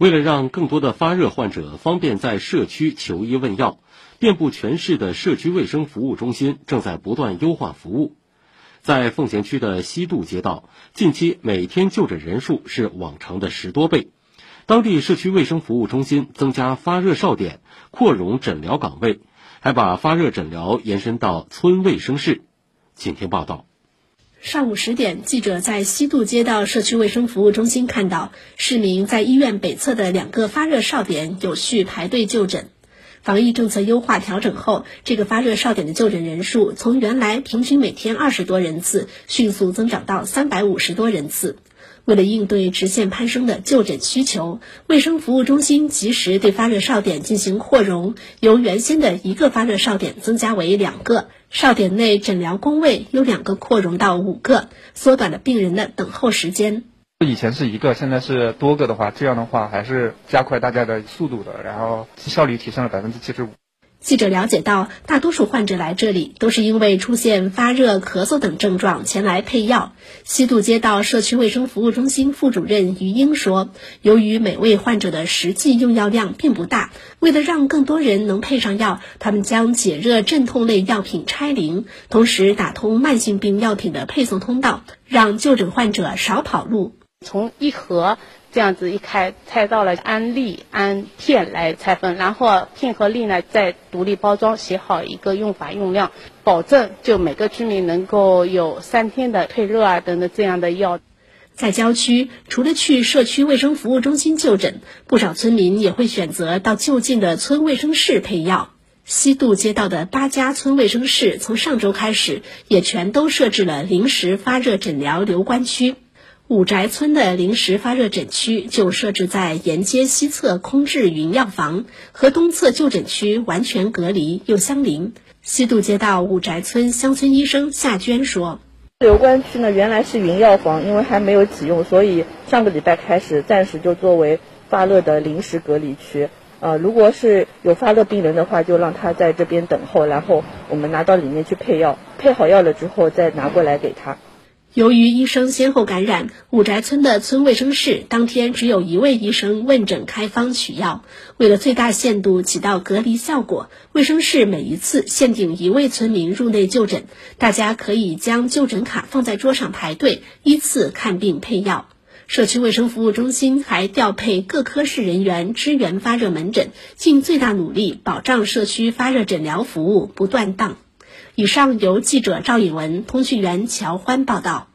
为了让更多的发热患者方便在社区求医问药，遍布全市的社区卫生服务中心正在不断优化服务。在奉贤区的西渡街道，近期每天就诊人数是往常的十多倍。当地社区卫生服务中心增加发热哨点，扩容诊疗岗位，还把发热诊疗延伸到村卫生室。请听报道。上午十点，记者在西渡街道社区卫生服务中心看到，市民在医院北侧的两个发热哨点有序排队就诊。防疫政策优化调整后，这个发热哨点的就诊人数从原来平均每天二十多人次，迅速增长到三百五十多人次。为了应对直线攀升的就诊需求，卫生服务中心及时对发热哨点进行扩容，由原先的一个发热哨点增加为两个。哨点内诊疗工位由两个扩容到五个，缩短了病人的等候时间。以前是一个，现在是多个的话，这样的话还是加快大家的速度的，然后效率提升了百分之七十五。记者了解到，大多数患者来这里都是因为出现发热、咳嗽等症状前来配药。西渡街道社区卫生服务中心副主任于英说：“由于每位患者的实际用药量并不大，为了让更多人能配上药，他们将解热镇痛类药品拆零，同时打通慢性病药品的配送通道，让就诊患者少跑路。从一盒。”这样子一开，拆到了安粒、安片来拆分，然后片和粒呢再独立包装，写好一个用法用量，保证就每个居民能够有三天的退热啊等等这样的药。在郊区，除了去社区卫生服务中心就诊，不少村民也会选择到就近的村卫生室配药。西渡街道的八家村卫生室从上周开始，也全都设置了临时发热诊疗留观区。五宅村的临时发热诊区就设置在沿街西侧空置云药房，和东侧就诊区完全隔离又相邻。西渡街道五宅村乡村医生夏娟说：“留观区呢，原来是云药房，因为还没有启用，所以上个礼拜开始暂时就作为发热的临时隔离区。呃，如果是有发热病人的话，就让他在这边等候，然后我们拿到里面去配药，配好药了之后再拿过来给他。”由于医生先后感染，五宅村的村卫生室当天只有一位医生问诊开方取药。为了最大限度起到隔离效果，卫生室每一次限定一位村民入内就诊，大家可以将就诊卡放在桌上排队，依次看病配药。社区卫生服务中心还调配各科室人员支援发热门诊，尽最大努力保障社区发热诊疗服务不断档。以上由记者赵颖文、通讯员乔欢报道。